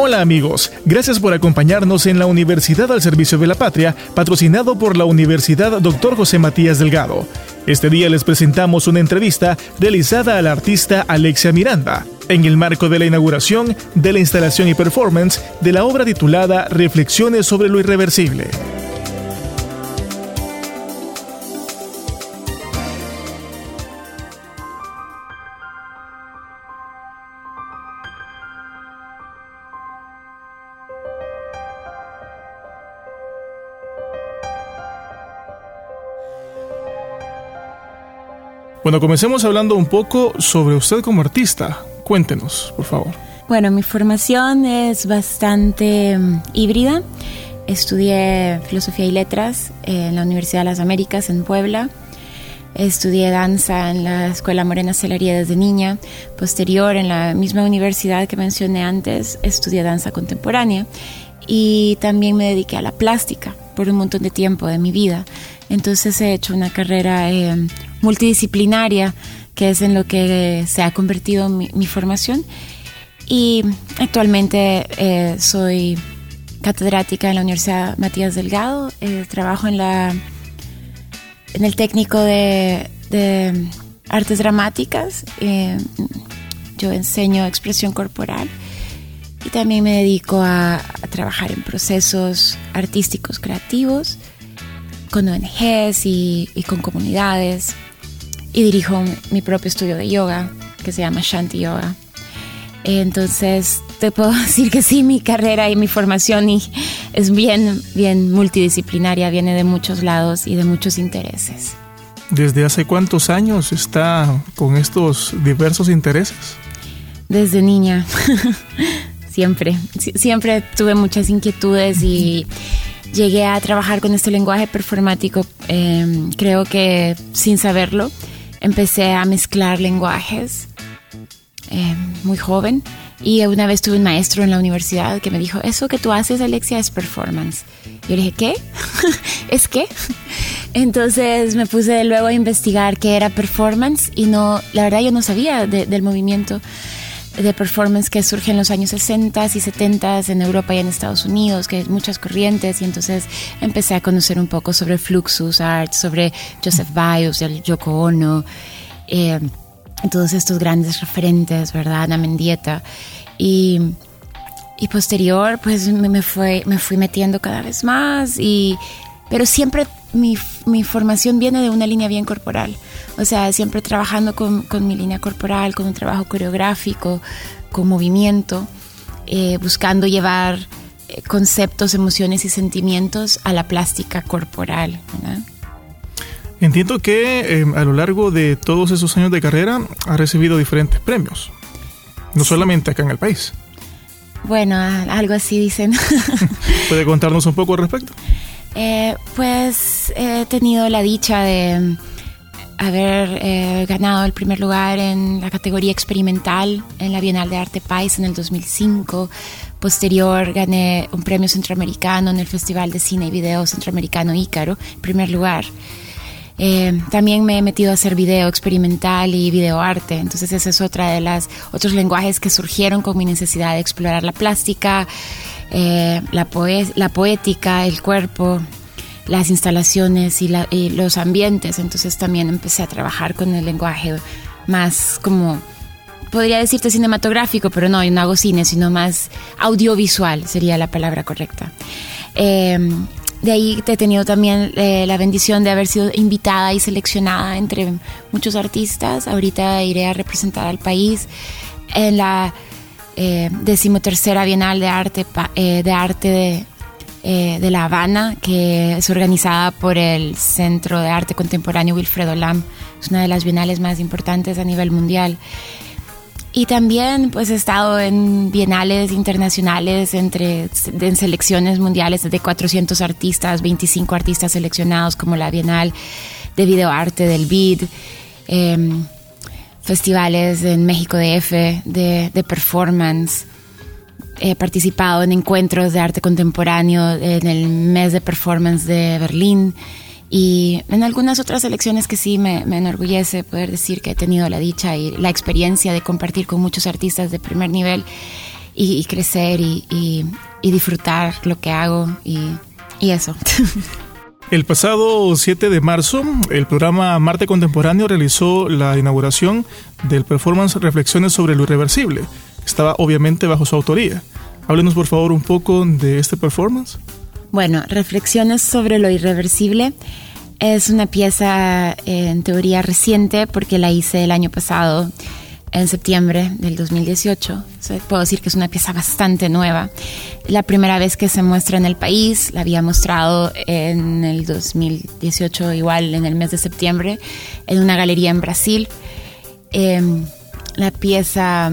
Hola amigos, gracias por acompañarnos en la Universidad al Servicio de la Patria, patrocinado por la Universidad Dr. José Matías Delgado. Este día les presentamos una entrevista realizada al artista Alexia Miranda, en el marco de la inauguración de la instalación y performance de la obra titulada Reflexiones sobre lo Irreversible. Bueno, comencemos hablando un poco sobre usted como artista. Cuéntenos, por favor. Bueno, mi formación es bastante mm, híbrida. Estudié filosofía y letras en la Universidad de las Américas en Puebla. Estudié danza en la Escuela Morena Celería desde niña. Posterior, en la misma universidad que mencioné antes, estudié danza contemporánea. Y también me dediqué a la plástica por un montón de tiempo de mi vida. Entonces he hecho una carrera eh, multidisciplinaria, que es en lo que se ha convertido mi, formación. Y actualmente eh, soy catedrática en la Universidad Matías Delgado, eh, trabajo en, la, en el técnico de, artes dramáticas, eh, yo enseño expresión corporal y también me dedico a, a trabajar en procesos artísticos creativos con ONGs y, y con comunidades y dirijo mi propio estudio de yoga que se llama Shanti Yoga. Entonces, te puedo decir que sí, mi carrera y mi formación y es bien, bien multidisciplinaria, viene de muchos lados y de muchos intereses. ¿Desde hace cuántos años está con estos diversos intereses? Desde niña, siempre, siempre tuve muchas inquietudes y llegué a trabajar con este lenguaje performático, em, creo que sin saberlo, empecé a mezclar lenguajes em, muy joven. Y una vez tuve un maestro en la universidad que me dijo, eso que tú haces, Alexia, es performance. Yo dije, ¿qué? ¿Es qué? Entonces me puse luego a investigar qué era performance y no, la verdad yo no sabía del movimiento de performance que surge en los años 60 y 70 en Europa y en Estados Unidos, que hay muchas corrientes, y entonces empecé a conocer un poco sobre Fluxus Art, sobre Joseph Bios, Yoko Ono, eh, todos estos grandes referentes, ¿verdad? Ana Mendieta. Y, y posterior, pues me, fue, me fui metiendo cada vez más, y, pero siempre mi, mi formación viene de una línea bien corporal. O sea, siempre trabajando con, con mi línea corporal, con un trabajo coreográfico, con movimiento, eh, buscando llevar eh, conceptos, emociones y sentimientos a la plástica corporal. Entiendo que em, a lo largo de todos esos años de carrera ha recibido diferentes premios, no solamente acá en el país. Bueno, algo así dicen. ¿Puede contarnos un poco al respecto? Eh, pues he tenido la dicha de haber eh, ganado el primer lugar en la categoría experimental en la Bienal de Arte País en el 2005. Posterior gané un premio centroamericano en el Festival de Cine y Video Centroamericano Ícaro, primer lugar. Eh, también me he metido a hacer video experimental y video arte, entonces ese es otra de las otros lenguajes que surgieron con mi necesidad de explorar la plástica, eh, la, la poética, el cuerpo, las instalaciones y, los ambientes, entonces también empecé a trabajar con el lenguaje más como, podría decirte cinematográfico, pero no, yo no hago cine, sino más audiovisual sería la palabra correcta. Em, de ahí he tenido también eh, la bendición de haber sido invitada y seleccionada entre muchos artistas. Ahorita iré a representar al país en la eh, decimotercera Bienal de Arte, eh, de arte de, eh, de La Habana, que es organizada por el Centro de Arte Contemporáneo Wilfredo Lam. Es una de las bienales más importantes a nivel mundial. Y también pues he estado en bienales internacionales, entre, en selecciones mundiales de 400 artistas, 25 artistas seleccionados como la Bienal de Videoarte del BID, em, festivales en México DF de, de performance. He participado en encuentros de arte contemporáneo en el mes de performance de Berlín y en algunas otras elecciones que sí me, enorgullece poder decir que he tenido la dicha y la experiencia de compartir con muchos artistas de primer nivel y, crecer y, disfrutar lo que hago y, y eso. El pasado 7 de marzo, el programa Marte Contemporáneo realizó la inauguración del performance Reflexiones sobre lo Irreversible. Estaba obviamente bajo su autoría. Háblenos por favor un poco de este performance. Bueno, Reflexiones sobre lo irreversible es una pieza eh, en teoría reciente porque la hice el año pasado, en septiembre del 2018. puedo decir que es una pieza bastante nueva. La primera vez que se muestra en el país, la había mostrado en el 2018, igual en el mes de septiembre, en una galería en Brasil. Em, la pieza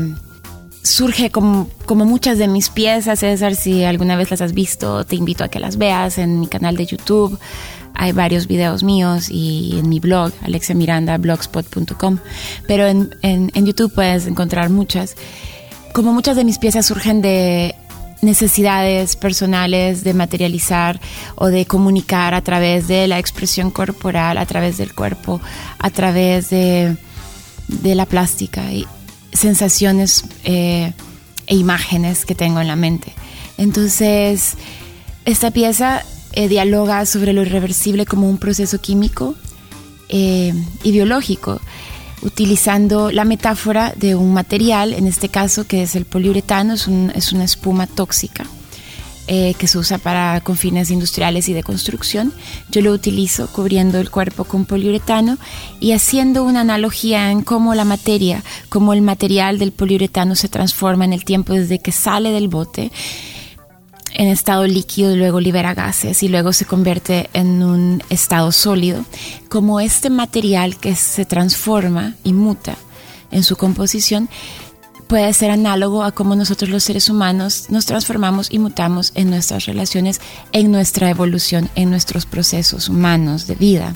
surge como, como muchas de mis piezas, César, si alguna vez las has visto, te invito a que las veas en mi canal de YouTube. Hay varios videos míos y en mi blog, alexemirandablogspot.com. Pero en, en, en YouTube puedes encontrar muchas. Como muchas de mis piezas surgen de necesidades personales de materializar o de comunicar a través de la expresión corporal, a través del cuerpo, a través de, de la plástica. Y, sensaciones eh, e imágenes que tengo en la mente. Entonces, esta pieza eh, dialoga sobre lo irreversible como un proceso químico eh, y biológico, utilizando la metáfora de un material, en este caso que es el poliuretano, es, es una espuma tóxica eh, que se usa para fines industriales y de construcción. Yo lo utilizo cubriendo el cuerpo con poliuretano y haciendo una analogía en cómo la materia, cómo el material del poliuretano se transforma en el tiempo desde que sale del bote en estado líquido, luego libera gases y luego se convierte en un estado sólido, como este material que se transforma y muta en su composición puede ser análogo a cómo nosotros los seres humanos nos transformamos y mutamos en nuestras relaciones, en nuestra evolución, en nuestros procesos humanos de vida.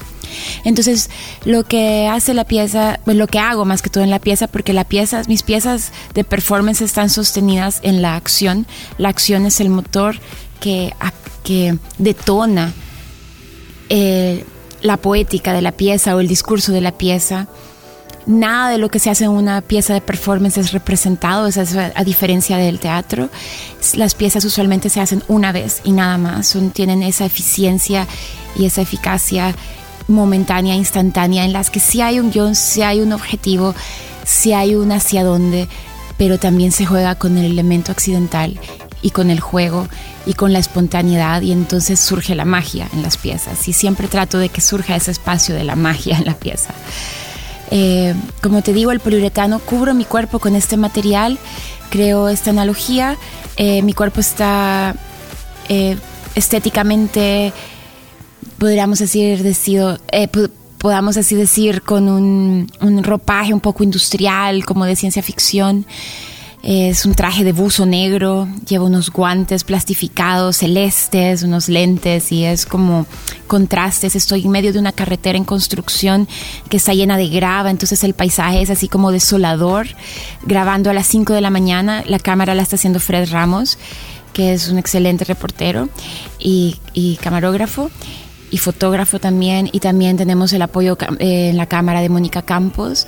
Entonces, lo que hace la pieza, pues, lo que hago más que todo en la pieza, porque la pieza, mis piezas de performance están sostenidas en la acción. La acción es el motor que, que detona eh, la poética de la pieza o el discurso de la pieza nada de lo que se hace en una pieza de performance es representado, es a, diferencia del teatro. Las piezas usualmente se hacen una vez y nada más, tienen esa eficiencia y esa eficacia momentánea, instantánea, en las que sí hay un guion, sí hay un objetivo, sí hay un hacia dónde, pero también se juega con el elemento accidental y con el juego y con la espontaneidad y entonces surge la magia en las piezas y siempre trato de que surja ese espacio de la magia en la pieza. Eh, como te digo, el poliuretano cubro mi cuerpo con este material, creo esta analogía, eh, mi cuerpo está eh, estéticamente, podríamos decir, decido, podamos así decir, con un, un ropaje un poco industrial, como de ciencia ficción. Es un traje de buzo negro, lleva unos guantes plastificados celestes, unos lentes y es como contrastes. Estoy en medio de una carretera en construcción que está llena de grava, entonces el paisaje es así como desolador. Grabando a las 5 de la mañana, la cámara la está haciendo Fred Ramos, que es un excelente reportero y, camarógrafo y fotógrafo también. Y también tenemos el apoyo eh, en la cámara de Mónica Campos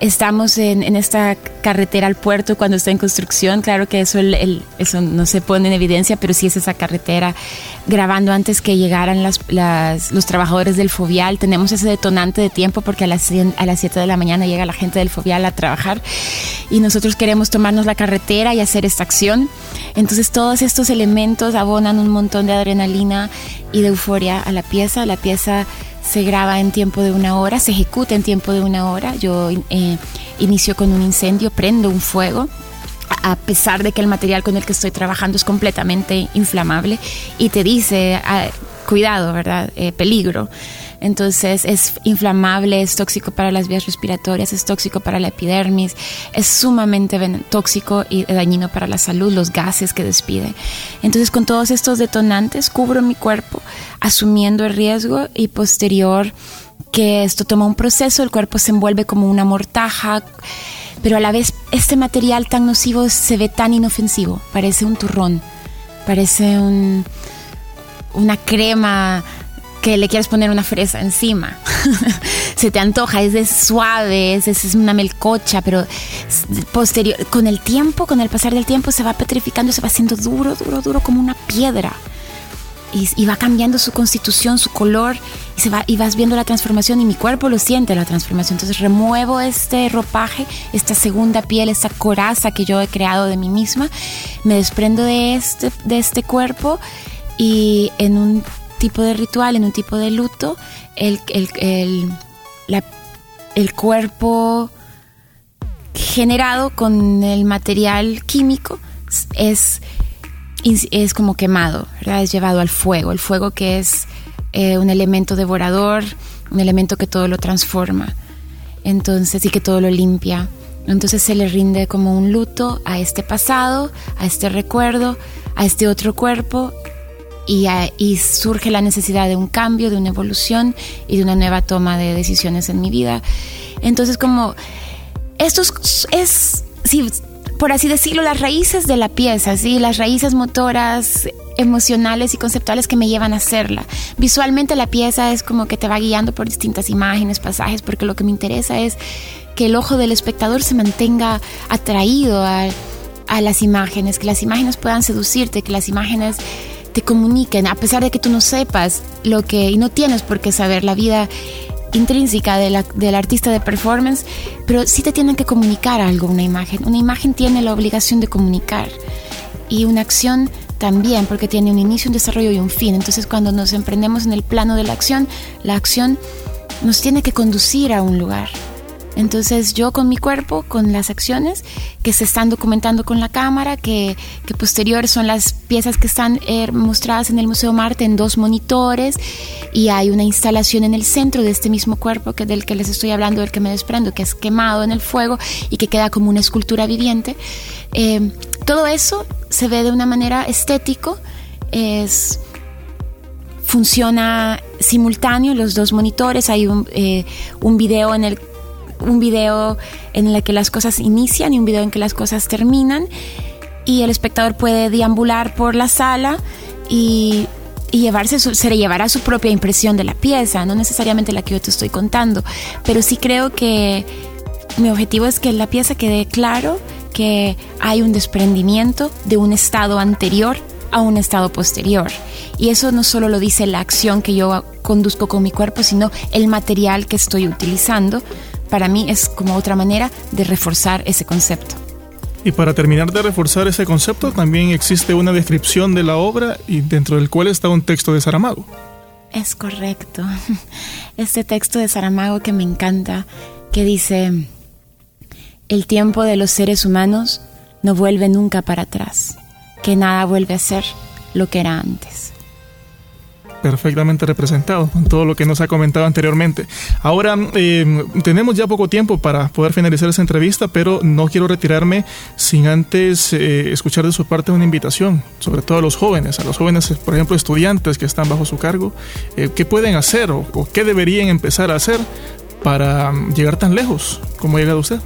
estamos en, esta carretera al puerto cuando está en construcción. Claro que eso, eso no se pone en evidencia, pero sí es esa carretera grabando antes que llegaran los trabajadores del Fovial. Tenemos ese detonante de tiempo porque a las, a las 7 de la mañana llega la gente del Fovial a trabajar y nosotros queremos tomarnos la carretera y hacer esta acción. Entonces todos estos elementos abonan un montón de adrenalina y de euforia a la pieza. La pieza se graba en tiempo de una hora, se ejecuta en tiempo de una hora. Yo eh, inicio con un incendio, prendo un fuego a pesar de que el material con el que estoy trabajando es completamente inflamable y te dice, ah, cuidado, ¿verdad? Eh, peligro. Entonces es inflamable, es tóxico para las vías respiratorias, es tóxico para la epidermis, es sumamente tóxico y dañino para la salud, los gases que despide. Entonces con todos estos detonantes cubro mi cuerpo asumiendo el riesgo y posterior que esto toma un proceso, el cuerpo se envuelve como una mortaja, pero a la vez este material tan nocivo se ve tan inofensivo, parece un turrón, parece un, una crema que le quieres poner una fresa encima. se te antoja, es de suave, es, es, una melcocha, pero posterior, con el tiempo, con el pasar del tiempo, se va petrificando, se va haciendo duro, duro, duro, como una piedra. Y, va cambiando su constitución, su color, y, se va, y vas viendo la transformación, y mi cuerpo lo siente la transformación. Entonces remuevo este ropaje, esta segunda piel, esta coraza que yo he creado de mí misma, me desprendo de este, de este cuerpo y en un tipo de ritual, en un tipo de luto, el, el, cuerpo generado con el material químico es, es como quemado, ¿verdad? es llevado al fuego, el fuego que es eh, un elemento devorador, un elemento que todo lo transforma, entonces y que todo lo limpia. Entonces se le rinde como un luto a este pasado, a este recuerdo, a este otro cuerpo y, surge la necesidad de un cambio, de una evolución y de una nueva toma de decisiones en mi vida. Entonces como esto es, por así decirlo, las raíces de la pieza, ¿sí? las raíces motoras, emocionales y conceptuales que me llevan a hacerla. Visualmente la pieza es como que te va guiando por distintas imágenes, pasajes, porque lo que me interesa es que el ojo del espectador se mantenga atraído a las imágenes, que las imágenes puedan seducirte, que las imágenes te comuniquen, a pesar de que tú no sepas lo que, y no tienes por qué saber la vida intrínseca de la, del artista de performance, pero sí te tienen que comunicar algo, una imagen. Una imagen tiene la obligación de comunicar y una acción también, porque tiene un inicio, un desarrollo y un fin. Entonces cuando nos emprendemos en el plano de la acción, la acción nos tiene que conducir a un lugar. Entonces yo con mi cuerpo, con las acciones que se están documentando con la cámara, que, que posterior son las piezas que están eh, mostradas en el Museo Marte en dos monitores y hay una instalación en el centro de este mismo cuerpo que del que les estoy hablando, del que me desprendo, que es quemado en el fuego y que queda como una escultura viviente. Eh, todo eso se ve de una manera estético, es funciona simultáneo los dos monitores, hay un, eh, un video en el un video en el que las cosas inician y un video en que las cosas terminan. Y el espectador puede deambular por la sala y, llevarse se le llevará su propia impresión de la pieza, no necesariamente la que yo te estoy contando, pero sí creo que mi objetivo es que la pieza quede claro que hay un desprendimiento de un estado anterior a un estado posterior. Y eso no solo lo dice la acción que yo conduzco con mi cuerpo, sino el material que estoy utilizando para mí es como otra manera de reforzar ese concepto. Y para terminar de reforzar ese concepto, también existe una descripción de la obra y dentro del cual está un texto de Saramago. Es correcto. Este texto de Saramago que me encanta, que dice, el tiempo de los seres humanos no vuelve nunca para atrás, que nada vuelve a ser lo que era antes perfectamente representado con todo lo que nos ha comentado anteriormente. Ahora eh, tenemos ya poco tiempo para poder finalizar esa entrevista, pero no quiero retirarme sin antes eh, escuchar de su parte una invitación, sobre todo a los jóvenes, a los jóvenes, por ejemplo, estudiantes que están bajo su cargo, eh, qué pueden hacer o, o, qué deberían empezar a hacer para mm, llegar tan lejos como ha llegado usted.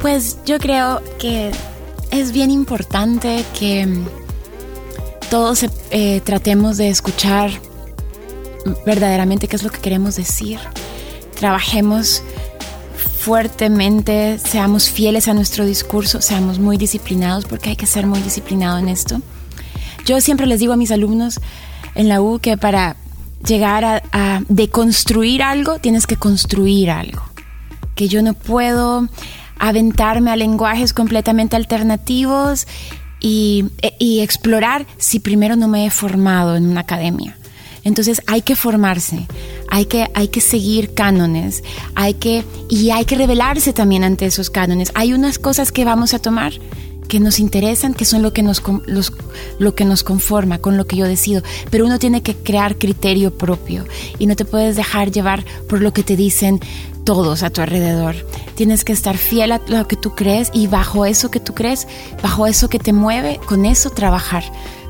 Pues yo creo que es bien importante que mm, todos eh, tratemos de escuchar verdaderamente qué es lo que queremos decir. Trabajemos fuertemente, seamos fieles a nuestro discurso, seamos muy disciplinados, porque hay que ser muy disciplinado en esto. Yo siempre les digo a mis alumnos en la U que para llegar a deconstruir algo, tienes que construir algo. Que yo no puedo aventarme a lenguajes completamente alternativos y, explorar si primero no me he formado en una academia. Entonces hay que formarse, hay que, hay que seguir cánones, hay que, y hay que revelarse también ante esos cánones. Hay unas cosas que vamos a tomar que nos interesan, que son lo que nos, lo que nos conforma, con lo que yo decido. Pero uno tiene que crear criterio propio y no te puedes dejar llevar por lo que te dicen todos a tu alrededor. Tienes que estar fiel a lo que tú crees y bajo eso que tú crees, bajo eso que te mueve, con eso trabajar,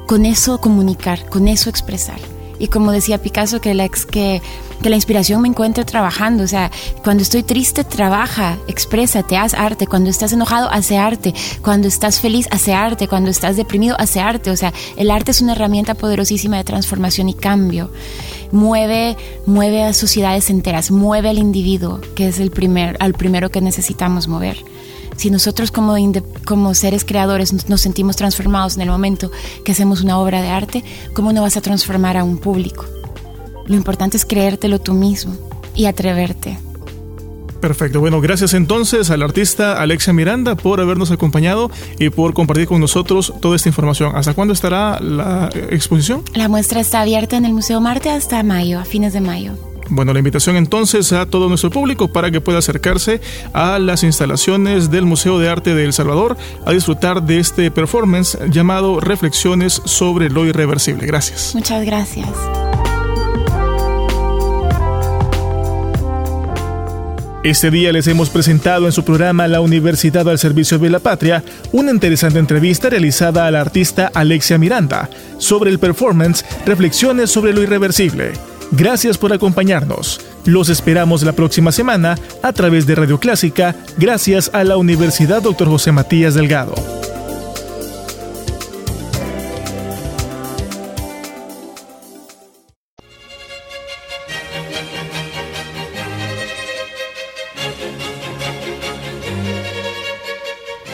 con eso comunicar, con eso expresar. Y como decía Picasso, que la, que, que la inspiración me encuentre trabajando. O sea, cuando estoy triste, trabaja, exprésate, haz arte. Cuando estás enojado, hace arte. Cuando estás feliz, hace arte. Cuando estás deprimido, hace arte. O sea, el arte es una herramienta poderosísima de transformación y cambio. Mueve, mueve a sociedades enteras, mueve al individuo, que es el primer, al primero que necesitamos mover. Si nosotros como, como seres creadores nos sentimos transformados en el momento que hacemos una obra de arte, ¿cómo no vas a transformar a un público? Lo importante es creértelo tú mismo y atreverte. Perfecto. Bueno, gracias entonces al artista Alexia Miranda por habernos acompañado y por compartir con nosotros toda esta información. ¿Hasta cuándo estará la exposición? La muestra está abierta en el Museo Marte hasta mayo, a fines de mayo. Bueno, la invitación entonces a todo nuestro público para que pueda acercarse a las instalaciones del Museo de Arte de El Salvador a disfrutar de este performance llamado Reflexiones sobre lo irreversible. Gracias. Muchas gracias. Este día les hemos presentado en su programa La Universidad al Servicio de la Patria una interesante entrevista realizada a la artista Alexia Miranda sobre el performance Reflexiones sobre lo irreversible. Gracias por acompañarnos. Los esperamos la próxima semana a través de Radio Clásica, gracias a la Universidad Dr. José Matías Delgado.